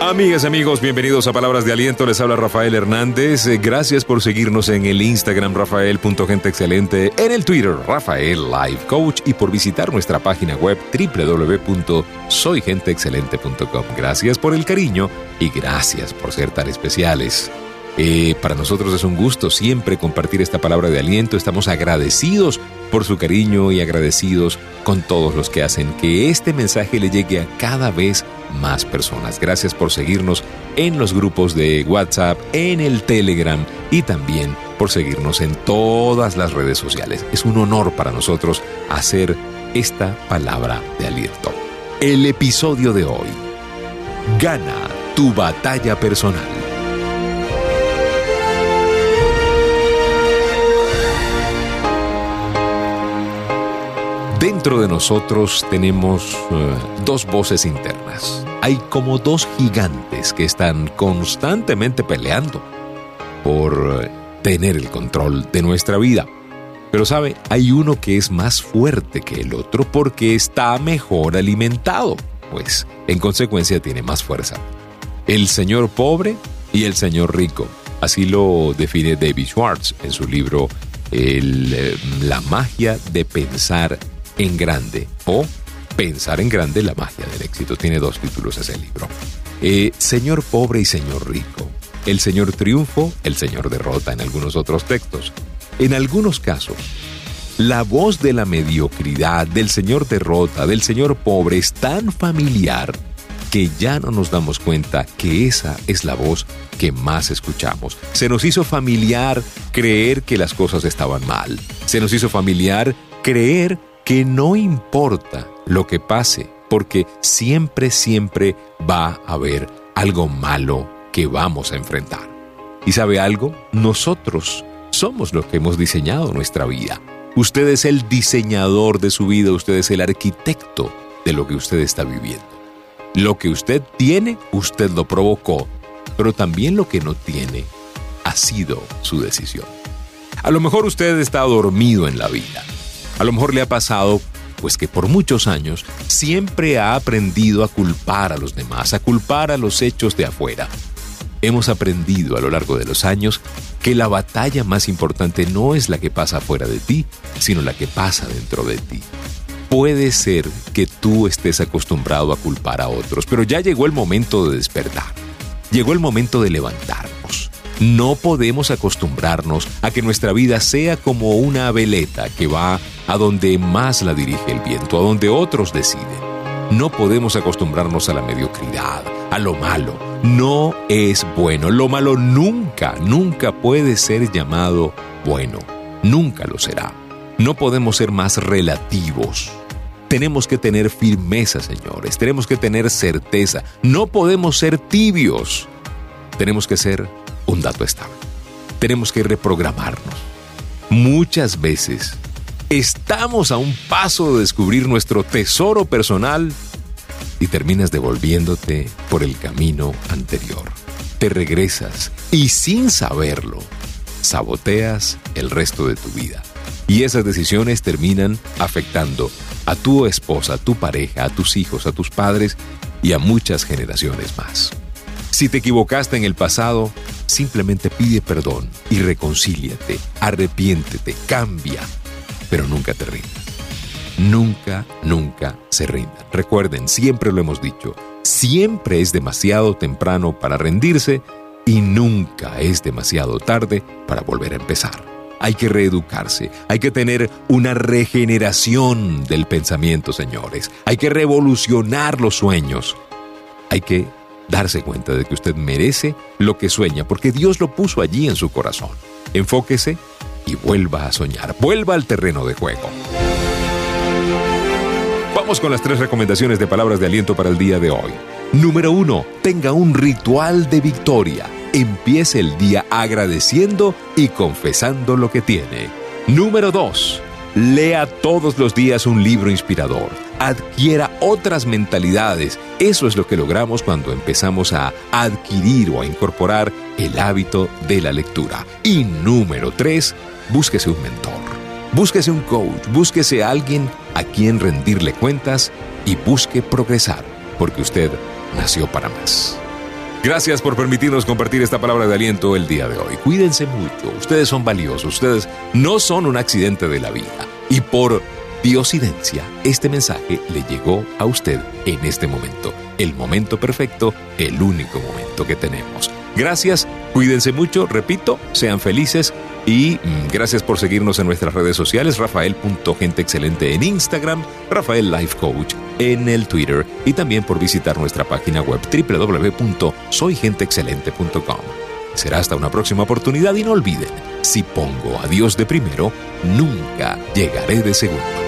Amigas, amigos, bienvenidos a Palabras de Aliento. Les habla Rafael Hernández. Eh, gracias por seguirnos en el Instagram Rafael.genteexcelente, en el Twitter Rafael Life Coach y por visitar nuestra página web www.soygenteexcelente.com. Gracias por el cariño y gracias por ser tan especiales. Eh, para nosotros es un gusto siempre compartir esta palabra de aliento. Estamos agradecidos por su cariño y agradecidos con todos los que hacen que este mensaje le llegue a cada vez más personas. Gracias por seguirnos en los grupos de WhatsApp, en el Telegram y también por seguirnos en todas las redes sociales. Es un honor para nosotros hacer esta palabra de aliento. El episodio de hoy. Gana tu batalla personal. Dentro de nosotros tenemos eh, dos voces internas. Hay como dos gigantes que están constantemente peleando por eh, tener el control de nuestra vida. Pero sabe, hay uno que es más fuerte que el otro porque está mejor alimentado, pues en consecuencia tiene más fuerza. El señor pobre y el señor rico. Así lo define David Schwartz en su libro eh, La magia de pensar en grande o Pensar en grande, la magia del éxito. Tiene dos títulos ese libro. Eh, señor pobre y Señor rico. El Señor triunfo, el Señor derrota en algunos otros textos. En algunos casos, la voz de la mediocridad, del Señor derrota, del Señor pobre es tan familiar que ya no nos damos cuenta que esa es la voz que más escuchamos. Se nos hizo familiar creer que las cosas estaban mal. Se nos hizo familiar creer que no importa lo que pase, porque siempre, siempre va a haber algo malo que vamos a enfrentar. ¿Y sabe algo? Nosotros somos los que hemos diseñado nuestra vida. Usted es el diseñador de su vida, usted es el arquitecto de lo que usted está viviendo. Lo que usted tiene, usted lo provocó, pero también lo que no tiene ha sido su decisión. A lo mejor usted está dormido en la vida a lo mejor le ha pasado pues que por muchos años siempre ha aprendido a culpar a los demás, a culpar a los hechos de afuera. Hemos aprendido a lo largo de los años que la batalla más importante no es la que pasa afuera de ti, sino la que pasa dentro de ti. Puede ser que tú estés acostumbrado a culpar a otros, pero ya llegó el momento de despertar. Llegó el momento de levantarnos. No podemos acostumbrarnos a que nuestra vida sea como una veleta que va a donde más la dirige el viento, a donde otros deciden. No podemos acostumbrarnos a la mediocridad, a lo malo. No es bueno. Lo malo nunca, nunca puede ser llamado bueno. Nunca lo será. No podemos ser más relativos. Tenemos que tener firmeza, señores. Tenemos que tener certeza. No podemos ser tibios. Tenemos que ser un dato estable. Tenemos que reprogramarnos. Muchas veces estamos a un paso de descubrir nuestro tesoro personal y terminas devolviéndote por el camino anterior. Te regresas y sin saberlo, saboteas el resto de tu vida. Y esas decisiones terminan afectando a tu esposa, a tu pareja, a tus hijos, a tus padres y a muchas generaciones más. Si te equivocaste en el pasado, simplemente pide perdón y reconcíliate, arrepiéntete, cambia, pero nunca te rindas. Nunca, nunca se rindan. Recuerden, siempre lo hemos dicho, siempre es demasiado temprano para rendirse y nunca es demasiado tarde para volver a empezar. Hay que reeducarse, hay que tener una regeneración del pensamiento, señores. Hay que revolucionar los sueños. Hay que darse cuenta de que usted merece lo que sueña, porque Dios lo puso allí en su corazón. Enfóquese y vuelva a soñar, vuelva al terreno de juego. Vamos con las tres recomendaciones de palabras de aliento para el día de hoy. Número uno, tenga un ritual de victoria. Empiece el día agradeciendo y confesando lo que tiene. Número dos, Lea todos los días un libro inspirador. Adquiera otras mentalidades. Eso es lo que logramos cuando empezamos a adquirir o a incorporar el hábito de la lectura. Y número tres, búsquese un mentor. Búsquese un coach. Búsquese a alguien a quien rendirle cuentas y busque progresar, porque usted nació para más. Gracias por permitirnos compartir esta palabra de aliento el día de hoy. Cuídense mucho, ustedes son valiosos, ustedes no son un accidente de la vida. Y por diosidencia, este mensaje le llegó a usted en este momento. El momento perfecto, el único momento que tenemos. Gracias, cuídense mucho, repito, sean felices y mm, gracias por seguirnos en nuestras redes sociales, rafael.genteexcelente en Instagram, Rafael Life Coach en el Twitter y también por visitar nuestra página web www.soygenteexcelente.com. Será hasta una próxima oportunidad y no olviden, si pongo a Dios de primero, nunca llegaré de segundo.